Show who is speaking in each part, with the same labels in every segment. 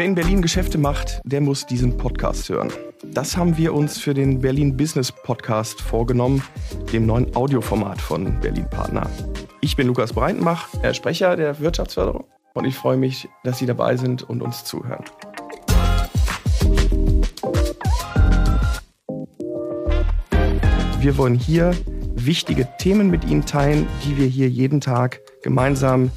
Speaker 1: Wer in Berlin Geschäfte macht, der muss diesen Podcast hören. Das haben wir uns für den Berlin Business Podcast vorgenommen, dem neuen Audioformat von Berlin Partner. Ich bin Lukas Breitenbach, Sprecher der Wirtschaftsförderung und ich freue mich, dass Sie dabei sind und uns zuhören. Wir wollen hier wichtige Themen mit Ihnen teilen, die wir hier jeden Tag gemeinsam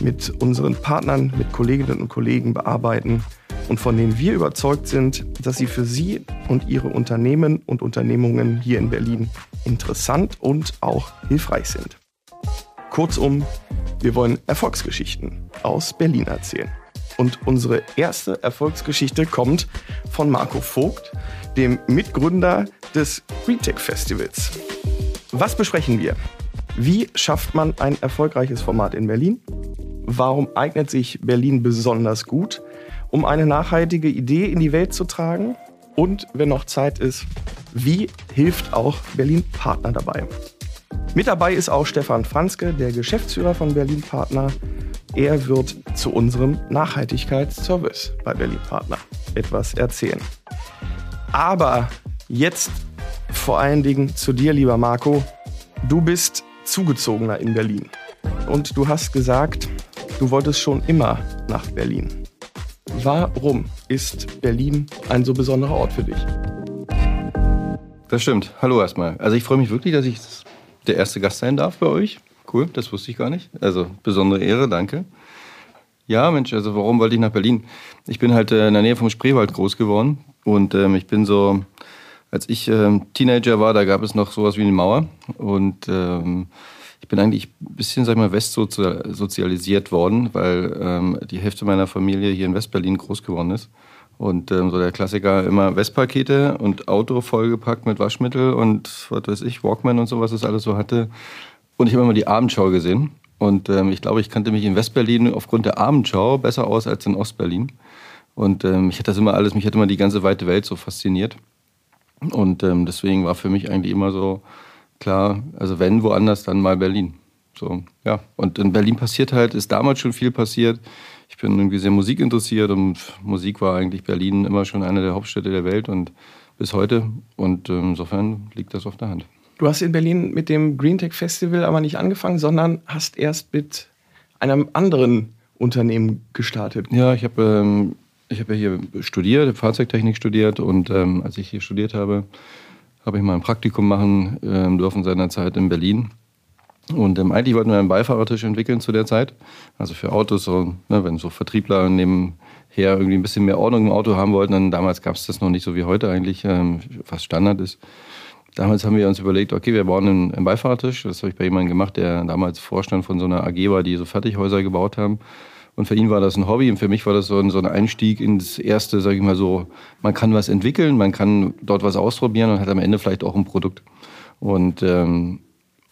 Speaker 1: mit unseren Partnern, mit Kolleginnen und Kollegen bearbeiten und von denen wir überzeugt sind, dass sie für Sie und Ihre Unternehmen und Unternehmungen hier in Berlin interessant und auch hilfreich sind. Kurzum, wir wollen Erfolgsgeschichten aus Berlin erzählen. Und unsere erste Erfolgsgeschichte kommt von Marco Vogt, dem Mitgründer des GreenTech Festivals. Was besprechen wir? Wie schafft man ein erfolgreiches Format in Berlin? Warum eignet sich Berlin besonders gut, um eine nachhaltige Idee in die Welt zu tragen? Und wenn noch Zeit ist, wie hilft auch Berlin Partner dabei? Mit dabei ist auch Stefan Franzke, der Geschäftsführer von Berlin Partner. Er wird zu unserem Nachhaltigkeitsservice bei Berlin Partner etwas erzählen. Aber jetzt vor allen Dingen zu dir, lieber Marco. Du bist Zugezogener in Berlin. Und du hast gesagt, Du wolltest schon immer nach Berlin. Warum ist Berlin ein so besonderer Ort für dich?
Speaker 2: Das stimmt. Hallo erstmal. Also ich freue mich wirklich, dass ich der erste Gast sein darf bei euch. Cool, das wusste ich gar nicht. Also besondere Ehre, danke. Ja, Mensch, also warum wollte ich nach Berlin? Ich bin halt äh, in der Nähe vom Spreewald groß geworden und ähm, ich bin so, als ich ähm, Teenager war, da gab es noch sowas wie eine Mauer und ähm, ich bin eigentlich ein bisschen, sag ich mal, westsozialisiert worden, weil ähm, die Hälfte meiner Familie hier in Westberlin groß geworden ist. Und ähm, so der Klassiker immer Westpakete und Auto vollgepackt mit Waschmittel und was weiß ich, Walkman und so, was es alles so hatte. Und ich habe immer die Abendschau gesehen. Und ähm, ich glaube, ich kannte mich in Westberlin aufgrund der Abendschau besser aus als in Ostberlin. Und ähm, mich hat das immer alles, mich hat immer die ganze weite Welt so fasziniert. Und ähm, deswegen war für mich eigentlich immer so, klar, also wenn woanders, dann mal Berlin. So, ja. Und in Berlin passiert halt, ist damals schon viel passiert. Ich bin irgendwie sehr musikinteressiert und Musik war eigentlich Berlin immer schon eine der Hauptstädte der Welt und bis heute. Und ähm, insofern liegt das auf der Hand.
Speaker 1: Du hast in Berlin mit dem Green Tech Festival aber nicht angefangen, sondern hast erst mit einem anderen Unternehmen gestartet.
Speaker 2: Ja, ich habe ähm, hab ja hier studiert, Fahrzeugtechnik studiert und ähm, als ich hier studiert habe, habe ich mal ein Praktikum machen äh, dürfen seinerzeit in Berlin. Und ähm, eigentlich wollten wir einen Beifahrertisch entwickeln zu der Zeit. Also für Autos, so, ne, wenn so Vertriebler nebenher irgendwie ein bisschen mehr Ordnung im Auto haben wollten, dann damals gab es das noch nicht so wie heute eigentlich, ähm, fast Standard ist. Damals haben wir uns überlegt, okay, wir bauen einen, einen Beifahrertisch. Das habe ich bei jemandem gemacht, der damals Vorstand von so einer AG war, die so Fertighäuser gebaut haben. Und für ihn war das ein Hobby und für mich war das so ein, so ein Einstieg ins erste, sage ich mal so, man kann was entwickeln, man kann dort was ausprobieren und hat am Ende vielleicht auch ein Produkt. Und, ähm,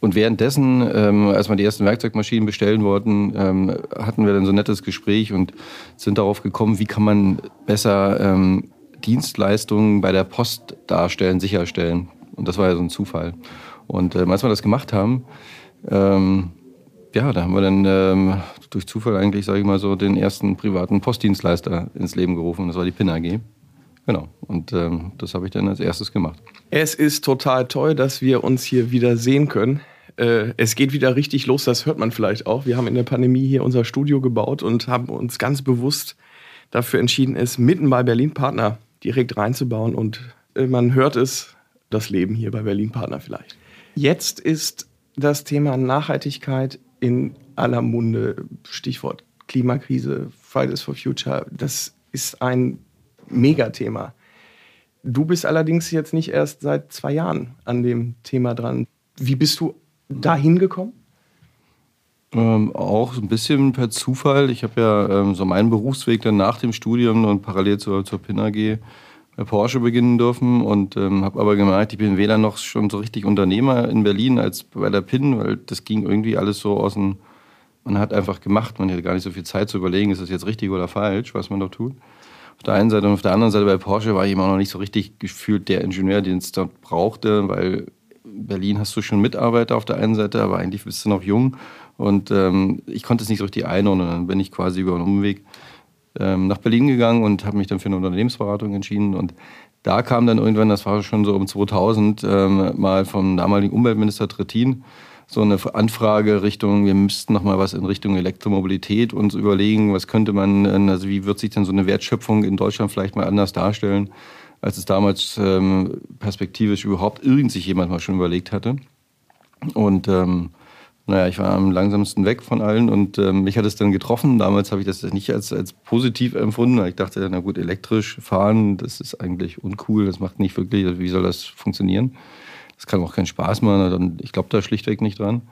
Speaker 2: und währenddessen, ähm, als wir die ersten Werkzeugmaschinen bestellen wollten, ähm, hatten wir dann so ein nettes Gespräch und sind darauf gekommen, wie kann man besser ähm, Dienstleistungen bei der Post darstellen, sicherstellen. Und das war ja so ein Zufall. Und ähm, als wir das gemacht haben, ähm, ja, da haben wir dann ähm, durch Zufall eigentlich, sage ich mal so, den ersten privaten Postdienstleister ins Leben gerufen. Das war die PIN AG. Genau. Und ähm, das habe ich dann als erstes gemacht.
Speaker 1: Es ist total toll, dass wir uns hier wieder sehen können. Äh, es geht wieder richtig los, das hört man vielleicht auch. Wir haben in der Pandemie hier unser Studio gebaut und haben uns ganz bewusst dafür entschieden, es mitten bei Berlin Partner direkt reinzubauen. Und äh, man hört es, das Leben hier bei Berlin Partner vielleicht. Jetzt ist das Thema Nachhaltigkeit in aller Munde. Stichwort Klimakrise, Fridays for Future. Das ist ein Megathema. Du bist allerdings jetzt nicht erst seit zwei Jahren an dem Thema dran. Wie bist du dahin gekommen?
Speaker 2: Ähm, auch ein bisschen per Zufall. Ich habe ja ähm, so meinen Berufsweg dann nach dem Studium und parallel zur, zur PIN AG Porsche beginnen dürfen und ähm, habe aber gemerkt, ich bin weder noch schon so richtig Unternehmer in Berlin als bei der PIN, weil das ging irgendwie alles so aus dem, man hat einfach gemacht, man hatte gar nicht so viel Zeit zu überlegen, ist das jetzt richtig oder falsch, was man dort tut. Auf der einen Seite und auf der anderen Seite bei Porsche war ich immer noch nicht so richtig gefühlt der Ingenieur, den es dort brauchte, weil in Berlin hast du schon Mitarbeiter auf der einen Seite, aber eigentlich bist du noch jung und ähm, ich konnte es nicht so richtig einordnen. Dann bin ich quasi über einen Umweg ähm, nach Berlin gegangen und habe mich dann für eine Unternehmensberatung entschieden. Und da kam dann irgendwann, das war schon so um 2000, ähm, mal vom damaligen Umweltminister Trittin so eine Anfrage Richtung, wir müssten noch mal was in Richtung Elektromobilität uns überlegen, was könnte man, also wie wird sich denn so eine Wertschöpfung in Deutschland vielleicht mal anders darstellen, als es damals ähm, perspektivisch überhaupt irgend sich jemand mal schon überlegt hatte. Und ähm, naja, ich war am langsamsten weg von allen und ähm, mich hat es dann getroffen. Damals habe ich das nicht als, als positiv empfunden. Ich dachte, na gut, elektrisch fahren, das ist eigentlich uncool, das macht nicht wirklich, wie soll das funktionieren? Das kann auch keinen Spaß machen. Ich glaube da schlichtweg nicht dran.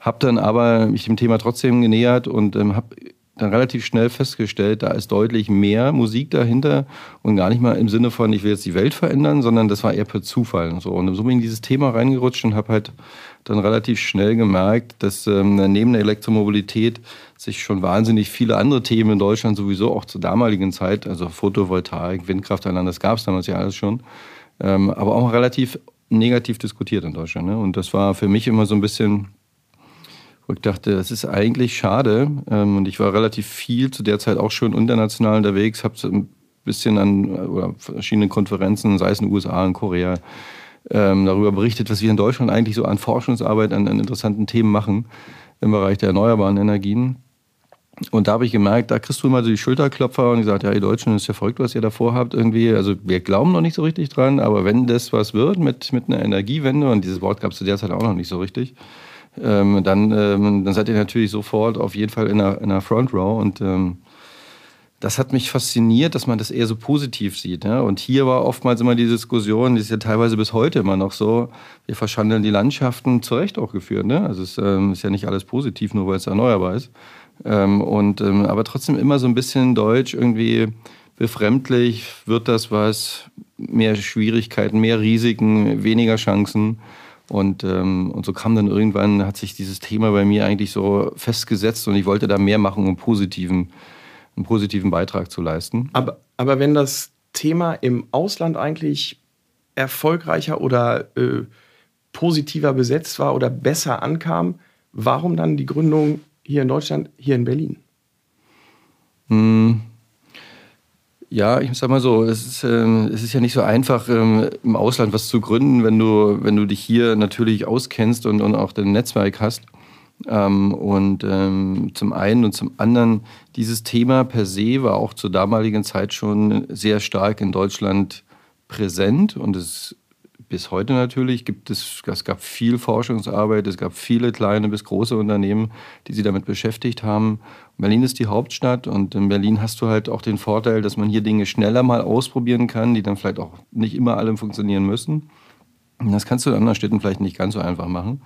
Speaker 2: Hab dann aber mich dem Thema trotzdem genähert und ähm, habe dann relativ schnell festgestellt, da ist deutlich mehr Musik dahinter und gar nicht mal im Sinne von, ich will jetzt die Welt verändern, sondern das war eher per Zufall. Und so, und so bin ich in dieses Thema reingerutscht und habe halt dann relativ schnell gemerkt, dass ähm, neben der Elektromobilität sich schon wahnsinnig viele andere Themen in Deutschland sowieso auch zur damaligen Zeit, also Photovoltaik, Windkraftanlagen, das gab es damals ja alles schon, ähm, aber auch relativ negativ diskutiert in Deutschland. Ne? Und das war für mich immer so ein bisschen, wo ich dachte, das ist eigentlich schade. Ähm, und ich war relativ viel zu der Zeit auch schon international unterwegs, habe ein bisschen an oder verschiedenen Konferenzen, sei es in den USA, in Korea, ähm, darüber berichtet, was wir in Deutschland eigentlich so an Forschungsarbeit, an, an interessanten Themen machen im Bereich der erneuerbaren Energien. Und da habe ich gemerkt, da kriegst du immer so die Schulterklopfer und gesagt, ja, ihr Deutschen, das ist ja verrückt, was ihr davor habt irgendwie. Also wir glauben noch nicht so richtig dran, aber wenn das was wird mit, mit einer Energiewende, und dieses Wort gab es zu der Zeit auch noch nicht so richtig, ähm, dann, ähm, dann seid ihr natürlich sofort auf jeden Fall in einer, in einer Front Row. Und ähm, das hat mich fasziniert, dass man das eher so positiv sieht. Ja? Und hier war oftmals immer die Diskussion, die ist ja teilweise bis heute immer noch so, wir verschandeln die Landschaften, zu Recht auch geführt. Ne? Also es ähm, ist ja nicht alles positiv, nur weil es erneuerbar ist. Ähm, und, ähm, aber trotzdem immer so ein bisschen deutsch, irgendwie befremdlich, wird das was, mehr Schwierigkeiten, mehr Risiken, weniger Chancen. Und, ähm, und so kam dann irgendwann, hat sich dieses Thema bei mir eigentlich so festgesetzt und ich wollte da mehr machen, um positiven einen positiven Beitrag zu leisten.
Speaker 1: Aber, aber wenn das Thema im Ausland eigentlich erfolgreicher oder äh, positiver besetzt war oder besser ankam, warum dann die Gründung hier in Deutschland, hier in Berlin?
Speaker 2: Hm. Ja, ich sag mal so, es ist, ähm, es ist ja nicht so einfach, ähm, im Ausland was zu gründen, wenn du, wenn du dich hier natürlich auskennst und, und auch dein Netzwerk hast. Ähm, und ähm, zum einen und zum anderen, dieses Thema per se war auch zur damaligen Zeit schon sehr stark in Deutschland präsent und es bis heute natürlich gibt es, es gab viel Forschungsarbeit, es gab viele kleine bis große Unternehmen, die sich damit beschäftigt haben. Berlin ist die Hauptstadt und in Berlin hast du halt auch den Vorteil, dass man hier Dinge schneller mal ausprobieren kann, die dann vielleicht auch nicht immer alle funktionieren müssen. Und das kannst du in anderen Städten vielleicht nicht ganz so einfach machen.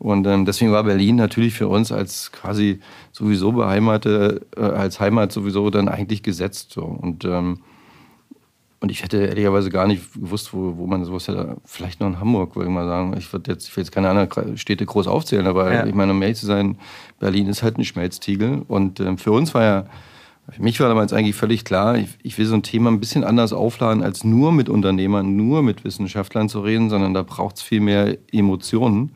Speaker 2: Und ähm, deswegen war Berlin natürlich für uns als quasi sowieso beheimatet, äh, als Heimat sowieso dann eigentlich gesetzt. So. Und, ähm, und ich hätte ehrlicherweise gar nicht gewusst, wo, wo man sowas hätte. Vielleicht noch in Hamburg, würde ich mal sagen. Ich würde jetzt, ich will jetzt keine anderen Städte groß aufzählen, aber ja. ich meine, um ehrlich zu sein, Berlin ist halt ein Schmelztiegel. Und ähm, für uns war ja, für mich war damals eigentlich völlig klar, ich, ich, will so ein Thema ein bisschen anders aufladen, als nur mit Unternehmern, nur mit Wissenschaftlern zu reden, sondern da braucht es viel mehr Emotionen.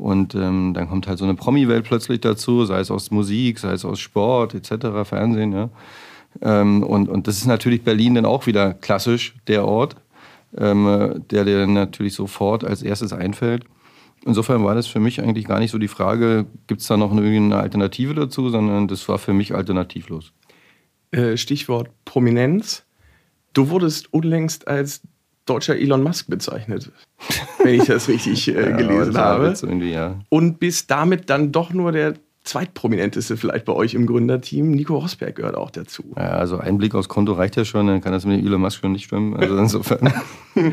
Speaker 2: Und ähm, dann kommt halt so eine Promi-Welt plötzlich dazu, sei es aus Musik, sei es aus Sport etc., Fernsehen. Ja. Ähm, und, und das ist natürlich Berlin dann auch wieder klassisch der Ort, ähm, der dir dann natürlich sofort als erstes einfällt. Insofern war das für mich eigentlich gar nicht so die Frage, gibt es da noch eine Alternative dazu, sondern das war für mich alternativlos.
Speaker 1: Äh, Stichwort Prominenz. Du wurdest unlängst als deutscher Elon Musk bezeichnet, wenn ich das richtig äh, gelesen ja, habe. Ja. Und bist damit dann doch nur der zweitprominenteste vielleicht bei euch im Gründerteam. Nico Rosberg gehört auch dazu.
Speaker 2: Ja, also ein Blick aufs Konto reicht ja schon, dann kann das mit Elon Musk schon nicht stimmen. Also insofern.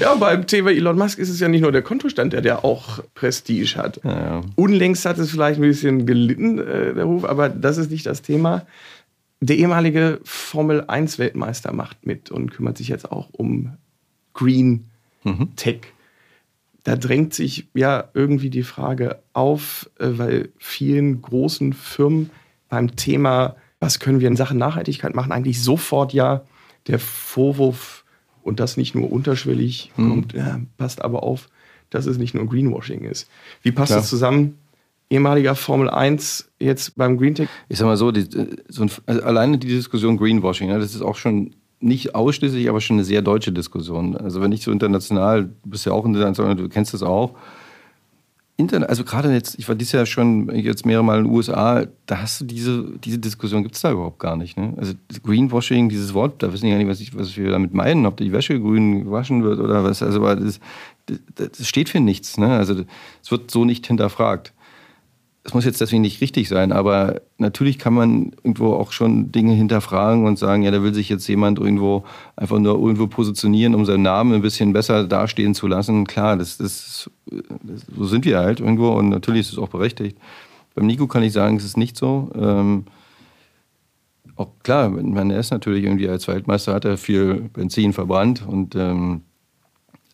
Speaker 1: ja, beim Thema Elon Musk ist es ja nicht nur der Kontostand, der, der auch Prestige hat. Ja, ja. Unlängst hat es vielleicht ein bisschen gelitten, äh, der Ruf, aber das ist nicht das Thema. Der ehemalige Formel 1 Weltmeister macht mit und kümmert sich jetzt auch um Green mhm. Tech. Da drängt sich ja irgendwie die Frage auf, äh, weil vielen großen Firmen beim Thema, was können wir in Sachen Nachhaltigkeit machen, eigentlich sofort ja der Vorwurf und das nicht nur unterschwellig mhm. kommt, ja, passt aber auf, dass es nicht nur Greenwashing ist. Wie passt Klar. das zusammen? Ehemaliger Formel 1 jetzt beim Green Tech?
Speaker 2: Ich sag mal so, die, so ein, also alleine die Diskussion Greenwashing, ne, das ist auch schon nicht ausschließlich, aber schon eine sehr deutsche Diskussion. Also wenn ich so international, du bist ja auch international, du kennst das auch, Internet, also gerade jetzt, ich war dieses Jahr schon jetzt mehrere Mal in den USA, da hast du diese, diese Diskussion gibt es da überhaupt gar nicht. Ne? Also Greenwashing, dieses Wort, da wissen die gar nicht, was, ich, was wir damit meinen, ob die Wäsche grün gewaschen wird oder was. Also das, das, das steht für nichts. Ne? Also es wird so nicht hinterfragt es muss jetzt deswegen nicht richtig sein, aber natürlich kann man irgendwo auch schon Dinge hinterfragen und sagen, ja, da will sich jetzt jemand irgendwo einfach nur irgendwo positionieren, um seinen Namen ein bisschen besser dastehen zu lassen. Klar, das, das, das so sind wir halt irgendwo und natürlich ist es auch berechtigt. Beim Nico kann ich sagen, es ist nicht so. Ähm, auch klar, man, er ist natürlich irgendwie als Weltmeister, hat er viel Benzin verbrannt und ähm,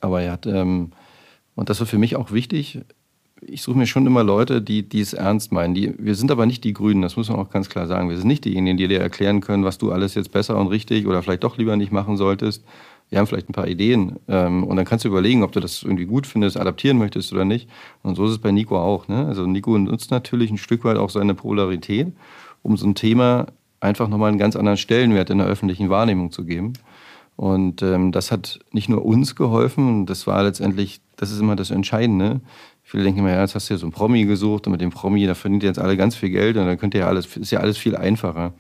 Speaker 2: aber er hat ähm, und das war für mich auch wichtig ich suche mir schon immer Leute, die, die es ernst meinen. Die, wir sind aber nicht die Grünen, das muss man auch ganz klar sagen. Wir sind nicht diejenigen, die dir erklären können, was du alles jetzt besser und richtig oder vielleicht doch lieber nicht machen solltest. Wir haben vielleicht ein paar Ideen ähm, und dann kannst du überlegen, ob du das irgendwie gut findest, adaptieren möchtest oder nicht. Und so ist es bei Nico auch. Ne? Also Nico nutzt natürlich ein Stück weit auch seine Polarität, um so ein Thema einfach nochmal einen ganz anderen Stellenwert in der öffentlichen Wahrnehmung zu geben. Und ähm, das hat nicht nur uns geholfen, das war letztendlich, das ist immer das Entscheidende. Viele denken immer, ja, jetzt hast du ja so einen Promi gesucht und mit dem Promi, da verdient ihr jetzt alle ganz viel Geld und dann könnt ihr ja alles, ist ja alles viel einfacher.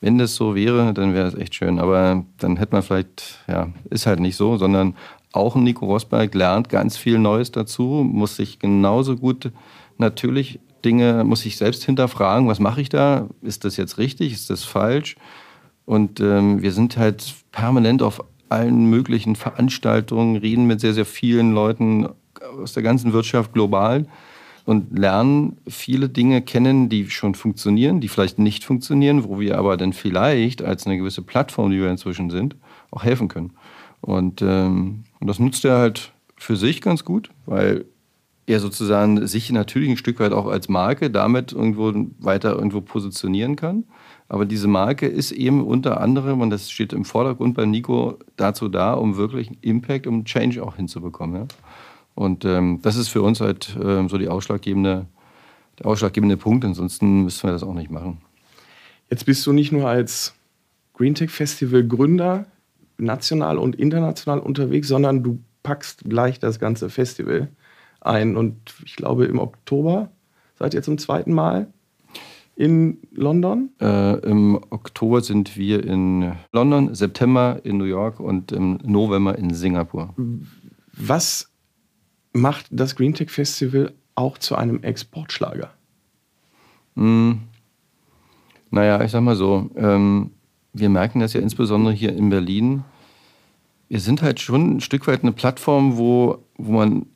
Speaker 2: Wenn das so wäre, dann wäre das echt schön. Aber dann hätte man vielleicht, ja, ist halt nicht so, sondern auch ein Nico Rosberg lernt ganz viel Neues dazu, muss sich genauso gut natürlich Dinge, muss sich selbst hinterfragen, was mache ich da? Ist das jetzt richtig? Ist das falsch? Und ähm, wir sind halt permanent auf allen möglichen Veranstaltungen, reden mit sehr, sehr vielen Leuten aus der ganzen Wirtschaft global und lernen viele Dinge kennen, die schon funktionieren, die vielleicht nicht funktionieren, wo wir aber dann vielleicht als eine gewisse Plattform, die wir inzwischen sind, auch helfen können. Und, ähm, und das nutzt er halt für sich ganz gut, weil er sozusagen sich natürlich ein Stück weit auch als Marke damit irgendwo weiter irgendwo positionieren kann. Aber diese Marke ist eben unter anderem, und das steht im Vordergrund bei Nico, dazu da, um wirklich Impact, um Change auch hinzubekommen. Ja? Und ähm, das ist für uns halt ähm, so die ausschlaggebende, der ausschlaggebende Punkt. Ansonsten müssten wir das auch nicht machen.
Speaker 1: Jetzt bist du nicht nur als Green Tech Festival Gründer national und international unterwegs, sondern du packst gleich das ganze Festival ein. Und ich glaube, im Oktober seid ihr zum zweiten Mal in London?
Speaker 2: Äh, Im Oktober sind wir in London, September in New York und im November in Singapur.
Speaker 1: Was macht das Green Tech Festival auch zu einem Exportschlager?
Speaker 2: Mm, naja, ich sag mal so, ähm, wir merken das ja insbesondere hier in Berlin. Wir sind halt schon ein Stück weit eine Plattform, wo, wo man,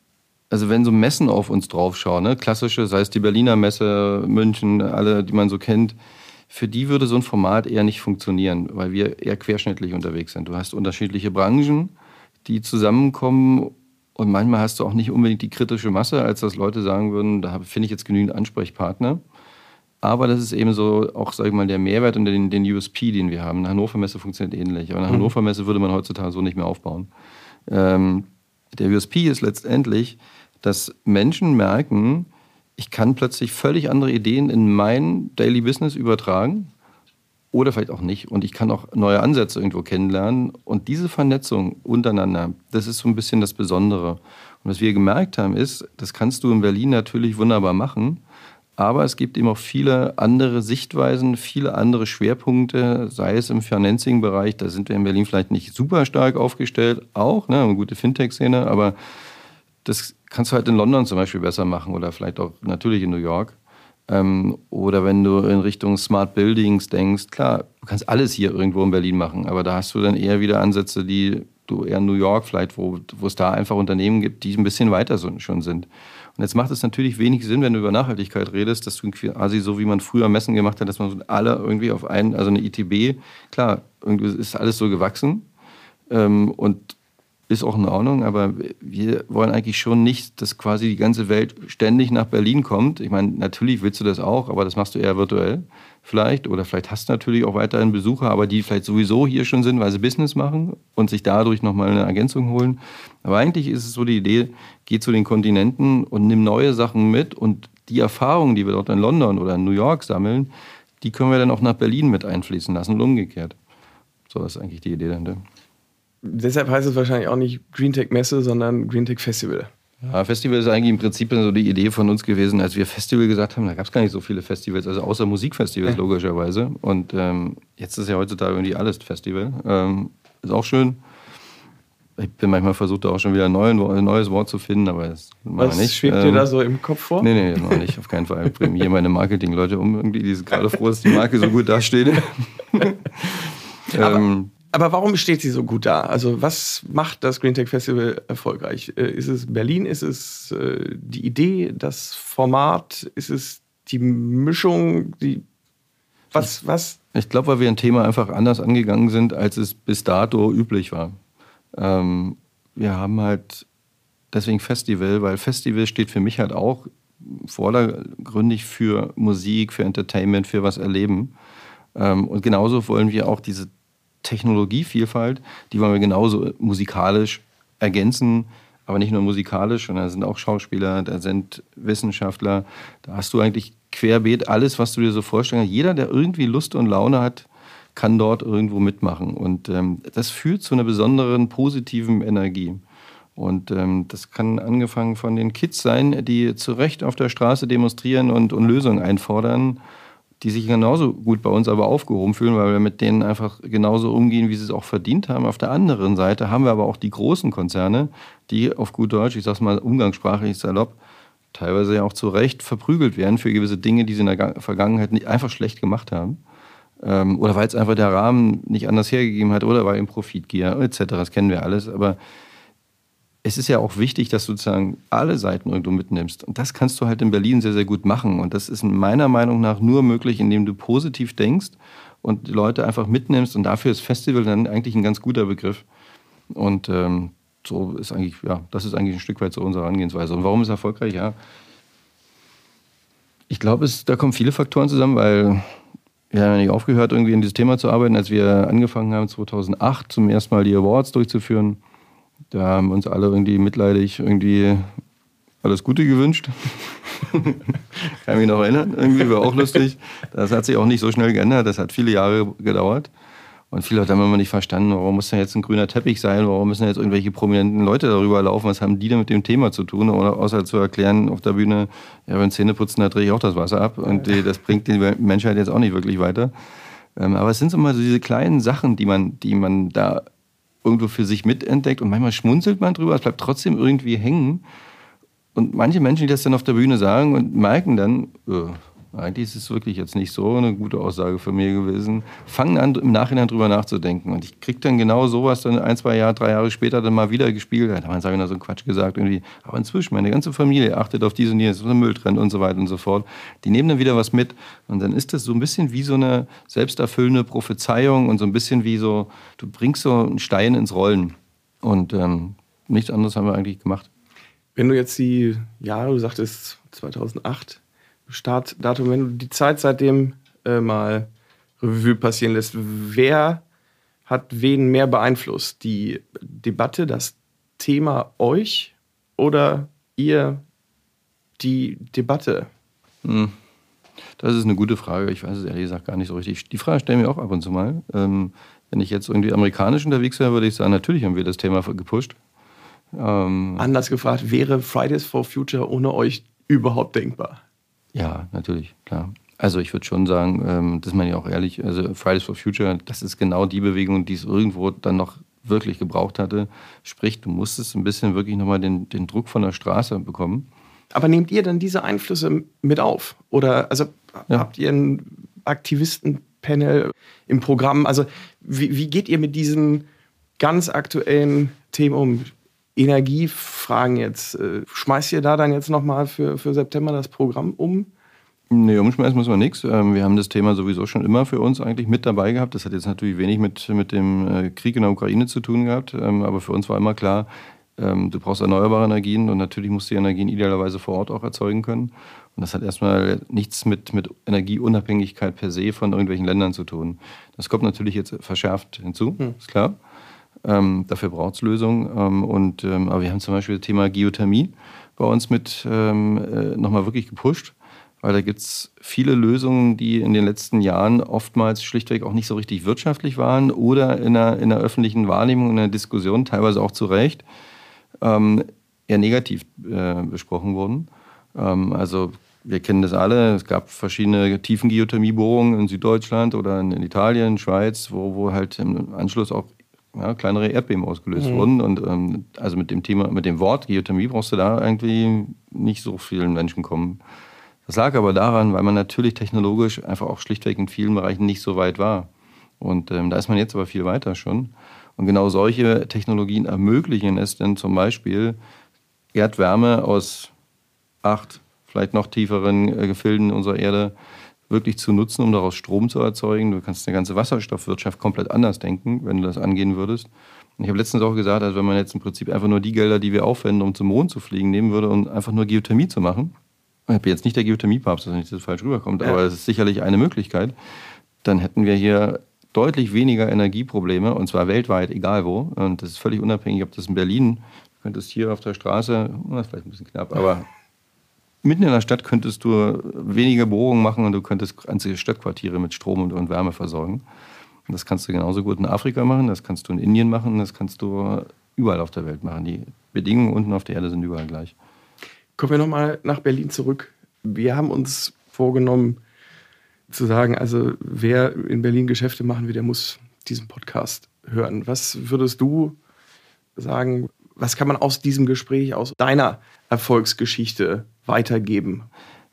Speaker 2: also wenn so Messen auf uns draufschauen, ne, klassische, sei es die Berliner Messe, München, alle, die man so kennt, für die würde so ein Format eher nicht funktionieren, weil wir eher querschnittlich unterwegs sind. Du hast unterschiedliche Branchen, die zusammenkommen und manchmal hast du auch nicht unbedingt die kritische Masse, als dass Leute sagen würden, da finde ich jetzt genügend Ansprechpartner. Aber das ist eben so auch, sag ich mal, der Mehrwert und den, den USP, den wir haben. Eine Hannover Messe funktioniert ähnlich. Aber eine mhm. Hannover Messe würde man heutzutage so nicht mehr aufbauen. Ähm, der USP ist letztendlich, dass Menschen merken, ich kann plötzlich völlig andere Ideen in mein Daily Business übertragen oder vielleicht auch nicht. Und ich kann auch neue Ansätze irgendwo kennenlernen. Und diese Vernetzung untereinander, das ist so ein bisschen das Besondere. Und was wir gemerkt haben, ist, das kannst du in Berlin natürlich wunderbar machen. Aber es gibt eben auch viele andere Sichtweisen, viele andere Schwerpunkte, sei es im Financing-Bereich, da sind wir in Berlin vielleicht nicht super stark aufgestellt, auch, ne, eine gute Fintech-Szene, aber das kannst du halt in London zum Beispiel besser machen oder vielleicht auch natürlich in New York. Ähm, oder wenn du in Richtung Smart Buildings denkst, klar, du kannst alles hier irgendwo in Berlin machen, aber da hast du dann eher wieder Ansätze, die du eher in New York vielleicht, wo, wo es da einfach Unternehmen gibt, die ein bisschen weiter schon sind. Und jetzt macht es natürlich wenig Sinn, wenn du über Nachhaltigkeit redest, dass du quasi so wie man früher Messen gemacht hat, dass man alle irgendwie auf einen, also eine ITB, klar, irgendwie ist alles so gewachsen. Ähm, und ist auch in Ordnung, aber wir wollen eigentlich schon nicht, dass quasi die ganze Welt ständig nach Berlin kommt. Ich meine, natürlich willst du das auch, aber das machst du eher virtuell vielleicht. Oder vielleicht hast du natürlich auch weiterhin Besucher, aber die vielleicht sowieso hier schon sind, weil sie Business machen und sich dadurch nochmal eine Ergänzung holen. Aber eigentlich ist es so die Idee, geh zu den Kontinenten und nimm neue Sachen mit und die Erfahrungen, die wir dort in London oder in New York sammeln, die können wir dann auch nach Berlin mit einfließen lassen und umgekehrt. So ist eigentlich die Idee dahinter.
Speaker 1: Deshalb heißt es wahrscheinlich auch nicht Green Tech Messe, sondern Green Tech Festival.
Speaker 2: Ja, Festival ist eigentlich im Prinzip so die Idee von uns gewesen, als wir Festival gesagt haben, da gab es gar nicht so viele Festivals, also außer Musikfestivals logischerweise. Und ähm, jetzt ist ja heutzutage irgendwie alles Festival. Ähm, ist auch schön. Ich bin manchmal versucht, da auch schon wieder ein neues Wort zu finden, aber das
Speaker 1: machen wir nicht. schwebt ähm, dir da so im Kopf vor?
Speaker 2: Nee, nee, noch nicht, auf keinen Fall. Ich bringe hier meine Marketing-Leute um, irgendwie, die sind gerade froh, dass die Marke so gut dasteht.
Speaker 1: ähm, aber warum steht sie so gut da? Also, was macht das Green Tech Festival erfolgreich? Äh, ist es Berlin? Ist es äh, die Idee, das Format? Ist es die Mischung? Die was, was?
Speaker 2: Ich glaube, weil wir ein Thema einfach anders angegangen sind, als es bis dato üblich war. Ähm, wir haben halt deswegen Festival, weil Festival steht für mich halt auch vordergründig für Musik, für Entertainment, für was erleben. Ähm, und genauso wollen wir auch diese Technologievielfalt, die wollen wir genauso musikalisch ergänzen, aber nicht nur musikalisch, sondern da sind auch Schauspieler, da sind Wissenschaftler, da hast du eigentlich querbeet alles, was du dir so vorstellst. Jeder, der irgendwie Lust und Laune hat, kann dort irgendwo mitmachen. Und ähm, das führt zu einer besonderen positiven Energie. Und ähm, das kann angefangen von den Kids sein, die zu Recht auf der Straße demonstrieren und, und Lösungen einfordern, die sich genauso gut bei uns aber aufgehoben fühlen, weil wir mit denen einfach genauso umgehen, wie sie es auch verdient haben. Auf der anderen Seite haben wir aber auch die großen Konzerne, die auf gut Deutsch, ich sag's mal umgangssprachlich salopp, teilweise ja auch zu Recht verprügelt werden für gewisse Dinge, die sie in der Vergangenheit nicht einfach schlecht gemacht haben. Ähm, oder weil es einfach der Rahmen nicht anders hergegeben hat oder weil im Profitgier etc. Das kennen wir alles. Aber es ist ja auch wichtig, dass du sozusagen alle Seiten irgendwo mitnimmst. Und das kannst du halt in Berlin sehr, sehr gut machen. Und das ist meiner Meinung nach nur möglich, indem du positiv denkst und die Leute einfach mitnimmst. Und dafür ist Festival dann eigentlich ein ganz guter Begriff. Und ähm, so ist eigentlich, ja, das ist eigentlich ein Stück weit so unsere Herangehensweise. Und warum ist es erfolgreich? Ja, ich glaube, da kommen viele Faktoren zusammen, weil wir haben ja nicht aufgehört, irgendwie in dieses Thema zu arbeiten, als wir angefangen haben, 2008 zum ersten Mal die Awards durchzuführen. Da haben uns alle irgendwie mitleidig irgendwie alles Gute gewünscht. Kann mich noch erinnern. Irgendwie war auch lustig. Das hat sich auch nicht so schnell geändert. Das hat viele Jahre gedauert. Und viele Leute haben immer nicht verstanden, warum muss da jetzt ein grüner Teppich sein, warum müssen jetzt irgendwelche prominenten Leute darüber laufen, was haben die denn mit dem Thema zu tun, oder außer zu erklären auf der Bühne, ja, beim Zähneputzen, da drehe ich auch das Wasser ab und das bringt die Menschheit jetzt auch nicht wirklich weiter. Ähm, aber es sind mal so diese kleinen Sachen, die man, die man da irgendwo für sich mitentdeckt und manchmal schmunzelt man drüber, es bleibt trotzdem irgendwie hängen. Und manche Menschen, die das dann auf der Bühne sagen und merken dann, oh, eigentlich ist es wirklich jetzt nicht so eine gute Aussage von mir gewesen. Fangen an, im Nachhinein drüber nachzudenken. Und ich kriege dann genau sowas dann ein, zwei Jahre, drei Jahre später dann mal wieder gespiegelt. Da haben wir so einen Quatsch gesagt irgendwie. Aber inzwischen, meine ganze Familie achtet auf diesen hier, so ein Mülltrend und so weiter und so fort. Die nehmen dann wieder was mit. Und dann ist das so ein bisschen wie so eine selbsterfüllende Prophezeiung und so ein bisschen wie so, du bringst so einen Stein ins Rollen. Und ähm, nichts anderes haben wir eigentlich gemacht.
Speaker 1: Wenn du jetzt die Jahre, du sagtest 2008, Startdatum, wenn du die Zeit seitdem äh, mal Revue passieren lässt, wer hat wen mehr beeinflusst? Die Debatte, das Thema euch oder ihr die Debatte?
Speaker 2: Hm. Das ist eine gute Frage. Ich weiß es ehrlich gesagt gar nicht so richtig. Die Frage stellen wir auch ab und zu mal. Ähm, wenn ich jetzt irgendwie amerikanisch unterwegs wäre, würde ich sagen, natürlich haben wir das Thema gepusht.
Speaker 1: Ähm, Anders gefragt, wäre Fridays for Future ohne euch überhaupt denkbar?
Speaker 2: Ja, natürlich, klar. Also ich würde schon sagen, ähm, das meine ich auch ehrlich, also Fridays for Future, das ist genau die Bewegung, die es irgendwo dann noch wirklich gebraucht hatte. Sprich, du musstest ein bisschen wirklich nochmal den, den Druck von der Straße bekommen.
Speaker 1: Aber nehmt ihr dann diese Einflüsse mit auf? Oder also ja. habt ihr ein Aktivistenpanel im Programm? Also wie, wie geht ihr mit diesen ganz aktuellen Themen um? Energiefragen jetzt. Äh, schmeißt ihr da dann jetzt nochmal für, für September das Programm um?
Speaker 2: Nee, umschmeißen müssen wir nichts. Ähm, wir haben das Thema sowieso schon immer für uns eigentlich mit dabei gehabt. Das hat jetzt natürlich wenig mit, mit dem äh, Krieg in der Ukraine zu tun gehabt. Ähm, aber für uns war immer klar, ähm, du brauchst erneuerbare Energien und natürlich musst du die Energien idealerweise vor Ort auch erzeugen können. Und das hat erstmal nichts mit, mit Energieunabhängigkeit per se von irgendwelchen Ländern zu tun. Das kommt natürlich jetzt verschärft hinzu, hm. ist klar. Ähm, dafür braucht es Lösungen. Ähm, und, ähm, aber wir haben zum Beispiel das Thema Geothermie, bei uns mit ähm, äh, nochmal wirklich gepusht, weil da gibt es viele Lösungen, die in den letzten Jahren oftmals schlichtweg auch nicht so richtig wirtschaftlich waren oder in der, in der öffentlichen Wahrnehmung, in der Diskussion, teilweise auch zu Recht, ähm, eher negativ äh, besprochen wurden. Ähm, also wir kennen das alle. Es gab verschiedene Tiefengeothermiebohrungen in Süddeutschland oder in, Italien, Schweiz, wo, wo halt im Anschluss auch ja, kleinere Erdbeben ausgelöst mhm. wurden. Und ähm, also mit dem Thema, mit dem Wort Geothermie brauchst du da irgendwie nicht so vielen Menschen kommen. Das lag aber daran, weil man natürlich technologisch einfach auch schlichtweg in vielen Bereichen nicht so weit war. Und ähm, da ist man jetzt aber viel weiter schon. Und genau solche Technologien ermöglichen es denn zum Beispiel, Erdwärme aus acht, vielleicht noch tieferen äh, Gefilden unserer Erde wirklich zu nutzen, um daraus Strom zu erzeugen. Du kannst eine ganze Wasserstoffwirtschaft komplett anders denken, wenn du das angehen würdest. Ich habe letztens auch gesagt, also wenn man jetzt im Prinzip einfach nur die Gelder, die wir aufwenden, um zum Mond zu fliegen, nehmen würde und einfach nur Geothermie zu machen, ich bin jetzt nicht der Geothermie-Papst, dass nicht das falsch rüberkommt, ja. aber es ist sicherlich eine Möglichkeit, dann hätten wir hier deutlich weniger Energieprobleme und zwar weltweit, egal wo. Und das ist völlig unabhängig, ob das in Berlin, du könntest hier auf der Straße, das ist vielleicht ein bisschen knapp, aber mitten in der Stadt könntest du weniger Bohrungen machen und du könntest ganze Stadtquartiere mit Strom und, und Wärme versorgen. Und das kannst du genauso gut in Afrika machen, das kannst du in Indien machen, das kannst du überall auf der Welt machen. Die Bedingungen unten auf der Erde sind überall gleich.
Speaker 1: Kommen wir nochmal nach Berlin zurück. Wir haben uns vorgenommen zu sagen, also wer in Berlin Geschäfte machen will, der muss diesen Podcast hören. Was würdest du sagen, was kann man aus diesem Gespräch, aus deiner Erfolgsgeschichte weitergeben?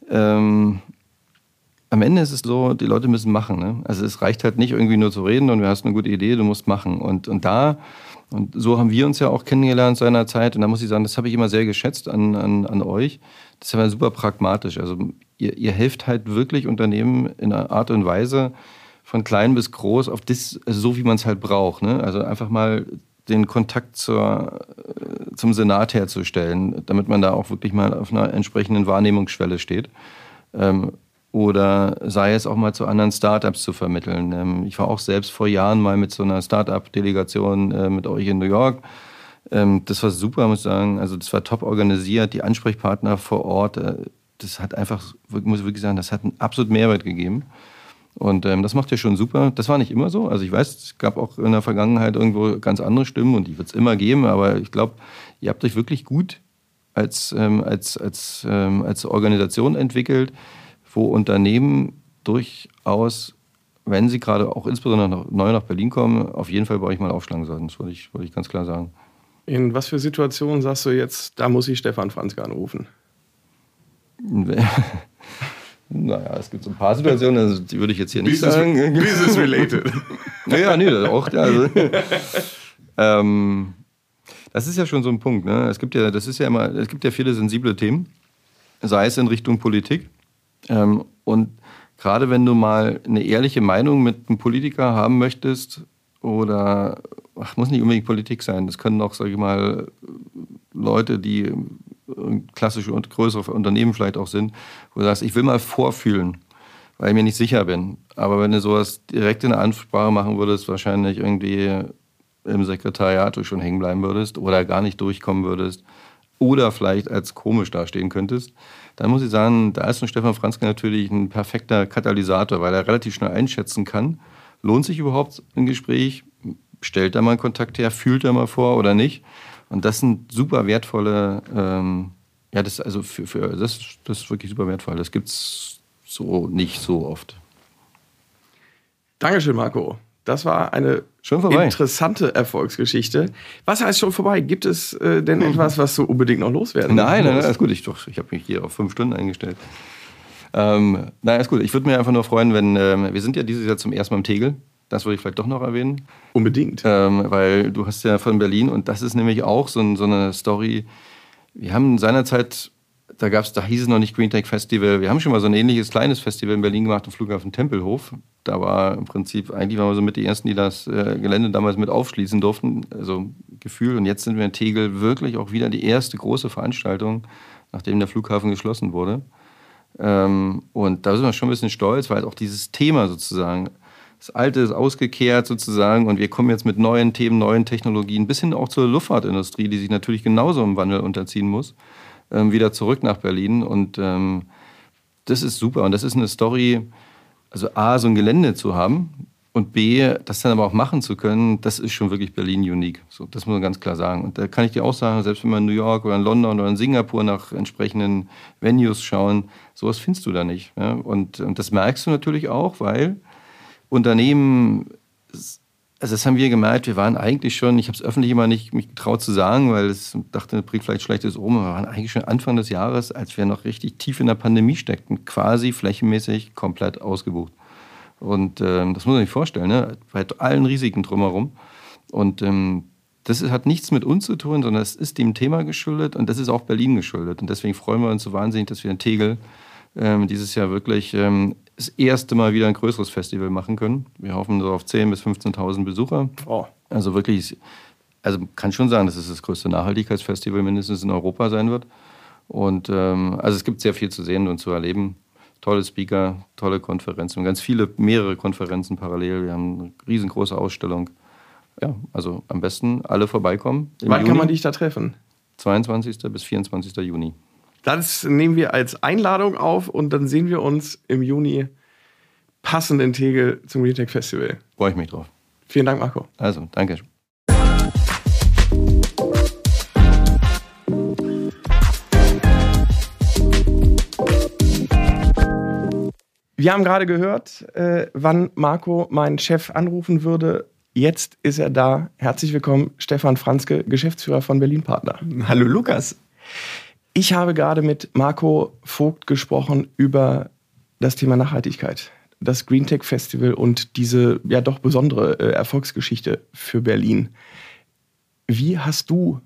Speaker 2: Ähm, am Ende ist es so, die Leute müssen machen. Ne? Also es reicht halt nicht irgendwie nur zu reden und du hast eine gute Idee, du musst machen. Und, und da, und so haben wir uns ja auch kennengelernt seiner Zeit. Und da muss ich sagen, das habe ich immer sehr geschätzt an, an, an euch. Das ist ja super pragmatisch. Also ihr, ihr helft halt wirklich Unternehmen in einer Art und Weise, von klein bis groß, auf das, so wie man es halt braucht. Ne? Also einfach mal den Kontakt zur, äh, zum Senat herzustellen, damit man da auch wirklich mal auf einer entsprechenden Wahrnehmungsschwelle steht. Ähm, oder sei es auch mal zu anderen Startups zu vermitteln. Ähm, ich war auch selbst vor Jahren mal mit so einer Startup-Delegation äh, mit euch in New York. Ähm, das war super, muss ich sagen. Also das war top organisiert, die Ansprechpartner vor Ort. Äh, das hat einfach, muss ich wirklich sagen, das hat einen absolut Mehrwert gegeben. Und ähm, das macht ihr schon super. Das war nicht immer so. Also ich weiß, es gab auch in der Vergangenheit irgendwo ganz andere Stimmen und die wird es immer geben. Aber ich glaube, ihr habt euch wirklich gut als, ähm, als, als, ähm, als Organisation entwickelt, wo Unternehmen durchaus, wenn sie gerade auch insbesondere noch, neu nach Berlin kommen, auf jeden Fall bei euch mal aufschlagen sollten. Das wollte ich, wollte ich ganz klar sagen.
Speaker 1: In was für Situationen sagst du jetzt, da muss ich Stefan Franzke anrufen?
Speaker 2: Naja, es gibt so ein paar Situationen, also die würde ich jetzt hier nicht Business, sagen.
Speaker 1: Business related.
Speaker 2: naja, nee, auch. Also, ähm, das ist ja schon so ein Punkt. Ne? Es gibt ja, das ist ja immer, es gibt ja viele sensible Themen, sei es in Richtung Politik. Ähm, und gerade wenn du mal eine ehrliche Meinung mit einem Politiker haben möchtest, oder ach, muss nicht unbedingt Politik sein, das können auch, sage ich mal, Leute, die klassische und größere Unternehmen vielleicht auch sind, wo du sagst, ich will mal vorfühlen, weil ich mir nicht sicher bin. Aber wenn du sowas direkt in der Ansprache machen würdest, wahrscheinlich irgendwie im Sekretariat schon hängen bleiben würdest oder gar nicht durchkommen würdest oder vielleicht als komisch dastehen könntest, dann muss ich sagen, da ist ein Stefan Franzke natürlich ein perfekter Katalysator, weil er relativ schnell einschätzen kann, lohnt sich überhaupt ein Gespräch, stellt er mal einen Kontakt her, fühlt er mal vor oder nicht. Und das sind super wertvolle, ähm, ja, das also für, für das, das ist wirklich super wertvoll. Das gibt es so nicht so oft.
Speaker 1: Dankeschön, Marco. Das war eine interessante Erfolgsgeschichte. Was heißt schon vorbei? Gibt es äh, denn hm. etwas, was du unbedingt noch loswerden
Speaker 2: Nein, nein, nein, alles gut. Ich, ich habe mich hier auf fünf Stunden eingestellt. Ähm, nein, ist gut. Ich würde mir einfach nur freuen, wenn ähm, wir sind ja dieses Jahr zum ersten Mal im Tegel. Das würde ich vielleicht doch noch erwähnen.
Speaker 1: Unbedingt.
Speaker 2: Ähm, weil du hast ja von Berlin und das ist nämlich auch so, so eine Story. Wir haben seinerzeit, da gab's, da hieß es noch nicht Green Tech Festival. Wir haben schon mal so ein ähnliches kleines Festival in Berlin gemacht, am Flughafen Tempelhof. Da war im Prinzip, eigentlich waren wir so mit die ersten, die das äh, Gelände damals mit aufschließen durften. Also Gefühl. Und jetzt sind wir in Tegel wirklich auch wieder die erste große Veranstaltung, nachdem der Flughafen geschlossen wurde. Ähm, und da sind wir schon ein bisschen stolz, weil auch dieses Thema sozusagen das Alte ist ausgekehrt sozusagen und wir kommen jetzt mit neuen Themen, neuen Technologien, bis hin auch zur Luftfahrtindustrie, die sich natürlich genauso im Wandel unterziehen muss. ähm, wieder zurück nach Berlin. Und ähm, das ist super. Und das ist eine Story, also A, so ein Gelände zu haben, und B, das dann aber auch machen zu können, das ist schon wirklich Berlin unique. So, das muss man ganz klar sagen. Und da kann ich dir auch sagen, selbst wenn wir in New York oder in London oder in Singapur nach entsprechenden Venues schauen, sowas findest du da nicht. Ja? Und, und das merkst du natürlich auch, weil Unternehmen, also das haben wir gemerkt, wir waren eigentlich schon, ich habe es öffentlich immer nicht mich getraut zu sagen, weil es dachte, bringt vielleicht schlechtes um, wir waren eigentlich schon Anfang des Jahres, als wir noch richtig tief in der Pandemie steckten, quasi flächenmäßig komplett ausgebucht. Und ähm, das muss man sich vorstellen, ne? bei allen Risiken drumherum. Und ähm, das hat nichts mit uns zu tun, sondern es ist dem Thema geschuldet und das ist auch Berlin geschuldet. Und deswegen freuen wir uns so wahnsinnig, dass wir in Tegel ähm, dieses Jahr wirklich ähm, das erste Mal wieder ein größeres Festival machen können. Wir hoffen so auf 10.000 bis 15.000 Besucher. Oh. Also wirklich, also kann schon sagen, dass es das größte Nachhaltigkeitsfestival mindestens in Europa sein wird. Und ähm, also es gibt sehr viel zu sehen und zu erleben tolle Speaker, tolle Konferenzen, ganz viele, mehrere Konferenzen parallel. Wir haben eine riesengroße Ausstellung. Ja, also am besten alle vorbeikommen.
Speaker 1: Wann Juni. kann man dich da treffen?
Speaker 2: 22. bis 24. Juni.
Speaker 1: Das nehmen wir als Einladung auf und dann sehen wir uns im Juni passend in Tegel zum Retech Festival.
Speaker 2: Freue ich mich drauf.
Speaker 1: Vielen Dank, Marco.
Speaker 2: Also, danke.
Speaker 1: Wir haben gerade gehört, äh, wann Marco meinen Chef anrufen würde. Jetzt ist er da. Herzlich willkommen, Stefan Franzke, Geschäftsführer von Berlin Partner.
Speaker 3: Hallo Lukas.
Speaker 1: Ich habe gerade mit Marco Vogt gesprochen über das Thema Nachhaltigkeit, das Green Tech Festival und diese ja doch besondere äh, Erfolgsgeschichte für Berlin. Wie hast du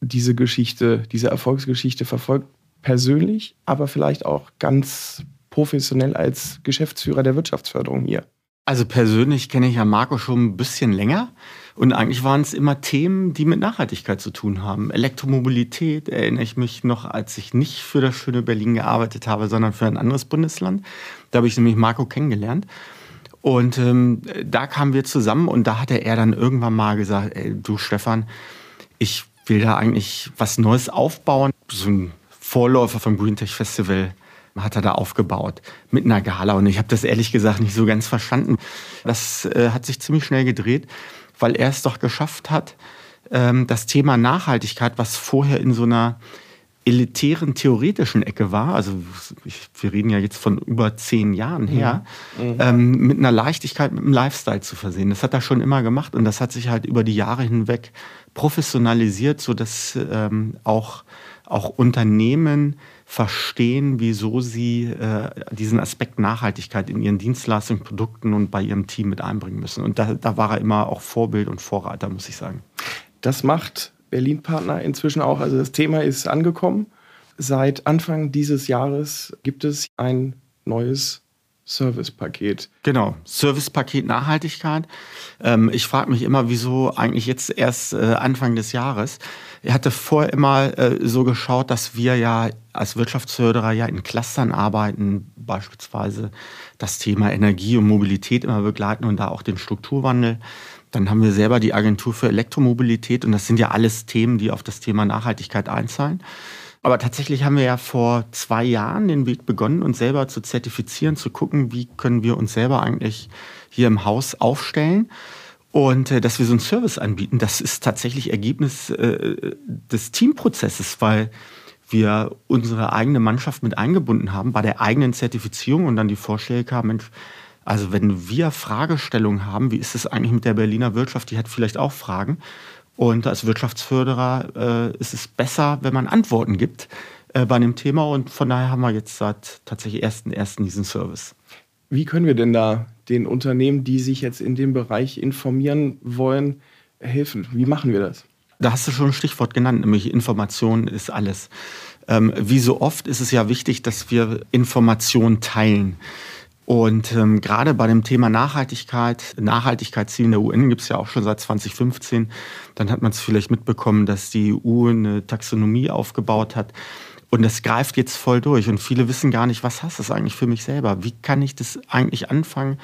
Speaker 1: diese Geschichte, diese Erfolgsgeschichte verfolgt? Persönlich, aber vielleicht auch ganz professionell als Geschäftsführer der Wirtschaftsförderung hier?
Speaker 3: Also persönlich kenne ich ja Marco schon ein bisschen länger. Und eigentlich waren es immer Themen, die mit Nachhaltigkeit zu tun haben. Elektromobilität erinnere ich mich noch, als ich nicht für das schöne Berlin gearbeitet habe, sondern für ein anderes Bundesland. Da habe ich nämlich Marco kennengelernt. Und ähm, da kamen wir zusammen und da hatte er dann irgendwann mal gesagt, ey, du Stefan, ich will da eigentlich was Neues aufbauen. So ein Vorläufer vom Green Tech Festival hat er da aufgebaut mit einer Gala. Und ich habe das ehrlich gesagt nicht so ganz verstanden. Das äh, hat sich ziemlich schnell gedreht, weil er es doch geschafft hat, ähm, das Thema Nachhaltigkeit, was vorher in so einer elitären theoretischen Ecke war, also ich, wir reden ja jetzt von über zehn Jahren her, mhm. ähm, mit einer Leichtigkeit, mit einem Lifestyle zu versehen. Das hat er schon immer gemacht und das hat sich halt über die Jahre hinweg professionalisiert, sodass ähm, auch, auch Unternehmen verstehen, wieso sie äh, diesen Aspekt Nachhaltigkeit in ihren Dienstleistungen, Produkten und bei ihrem Team mit einbringen müssen. Und da, da war er immer auch Vorbild und Vorreiter, muss ich sagen.
Speaker 1: Das macht Berlin Partner inzwischen auch. Also das Thema ist angekommen. Seit Anfang dieses Jahres gibt es ein neues Servicepaket.
Speaker 3: Genau, Servicepaket Nachhaltigkeit. Ähm, ich frage mich immer, wieso eigentlich jetzt erst äh, Anfang des Jahres. Er hatte vorher immer äh, so geschaut, dass wir ja als Wirtschaftsförderer ja in Clustern arbeiten, beispielsweise das Thema Energie und Mobilität immer begleiten und da auch den Strukturwandel. Dann haben wir selber die Agentur für Elektromobilität und das sind ja alles Themen, die auf das Thema Nachhaltigkeit einzahlen. Aber tatsächlich haben wir ja vor zwei Jahren den Weg begonnen, uns selber zu zertifizieren, zu gucken, wie können wir uns selber eigentlich hier im Haus aufstellen. Und äh, dass wir so einen Service anbieten, das ist tatsächlich Ergebnis äh, des Teamprozesses, weil wir unsere eigene Mannschaft mit eingebunden haben bei der eigenen Zertifizierung und dann die Vorschläge kamen, Mensch, also wenn wir Fragestellungen haben, wie ist es eigentlich mit der Berliner Wirtschaft, die hat vielleicht auch Fragen. Und als Wirtschaftsförderer äh, ist es besser, wenn man Antworten gibt äh, bei dem Thema. Und von daher haben wir jetzt seit tatsächlich 1.1. diesen Service.
Speaker 1: Wie können wir denn da den Unternehmen, die sich jetzt in dem Bereich informieren wollen, helfen? Wie machen wir das?
Speaker 3: Da hast du schon ein Stichwort genannt, nämlich Information ist alles. Ähm, wie so oft ist es ja wichtig, dass wir Informationen teilen. Und ähm, gerade bei dem Thema Nachhaltigkeit, Nachhaltigkeitszielen der UN gibt es ja auch schon seit 2015. Dann hat man es vielleicht mitbekommen, dass die EU eine Taxonomie aufgebaut hat. Und das greift jetzt voll durch. Und viele wissen gar nicht, was heißt das eigentlich für mich selber? Wie kann ich das eigentlich anfangen?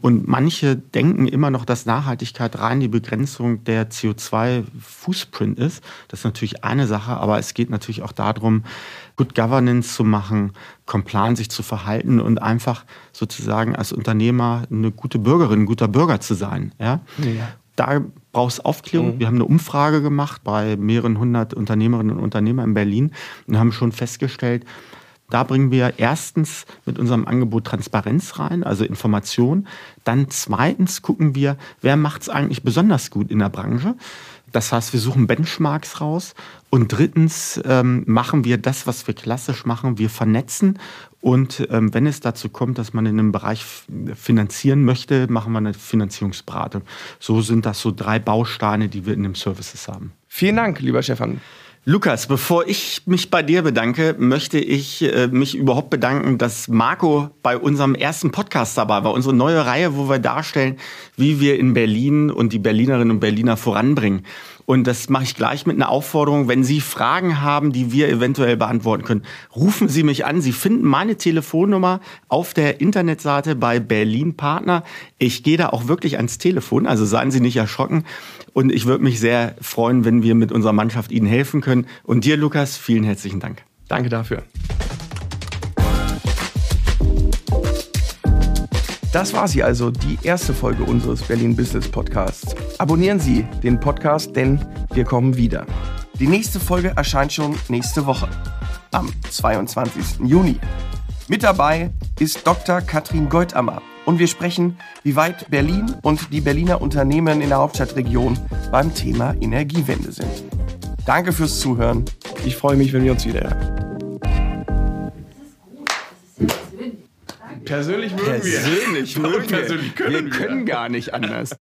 Speaker 3: Und manche denken immer noch, dass Nachhaltigkeit rein die Begrenzung der CO2-Fußprint ist. Das ist natürlich eine Sache, aber es geht natürlich auch darum, Good Governance zu machen, compliant sich zu verhalten und einfach sozusagen als Unternehmer eine gute Bürgerin, ein guter Bürger zu sein. Ja? ja. Da braucht es Aufklärung. Mhm. Wir haben eine Umfrage gemacht bei mehreren hundert Unternehmerinnen und Unternehmern in Berlin und haben schon festgestellt, da bringen wir erstens mit unserem Angebot Transparenz rein, also Information. Dann zweitens gucken wir, wer macht es eigentlich besonders gut in der Branche. Das heißt, wir suchen Benchmarks raus. Und drittens ähm, machen wir das, was wir klassisch machen. Wir vernetzen. Und ähm, wenn es dazu kommt, dass man in einem Bereich finanzieren möchte, machen wir eine Finanzierungsberatung. So sind das so drei Bausteine, die wir in dem Services haben.
Speaker 1: Vielen Dank, lieber Stefan.
Speaker 3: Lukas, bevor ich mich bei dir bedanke, möchte ich äh, mich überhaupt bedanken, dass Marco bei unserem ersten Podcast dabei war. Unsere neue Reihe, wo wir darstellen, wie wir in Berlin und die Berlinerinnen und Berliner voranbringen. Und das mache ich gleich mit einer Aufforderung. Wenn Sie Fragen haben, die wir eventuell beantworten können, rufen Sie mich an. Sie finden meine Telefonnummer auf der Internetseite bei Berlin Partner. Ich gehe da auch wirklich ans Telefon, also seien Sie nicht erschrocken. Und ich würde mich sehr freuen, wenn wir mit unserer Mannschaft Ihnen helfen können. Und dir, Lukas, vielen herzlichen Dank.
Speaker 1: Danke dafür. Das war sie also, die erste Folge unseres Berlin Business Podcasts. Abonnieren Sie den Podcast, denn wir kommen wieder. Die nächste Folge erscheint schon nächste Woche, am 22. Juni. Mit dabei ist Dr. Katrin Goldammer und wir sprechen, wie weit Berlin und die Berliner Unternehmen in der Hauptstadtregion beim Thema Energiewende sind. Danke fürs Zuhören. Ich freue mich, wenn wir uns wieder
Speaker 3: Persönlich mögen wir.
Speaker 1: Persönlich mögen wir.
Speaker 3: Persönlich können wir. Wir können gar nicht anders.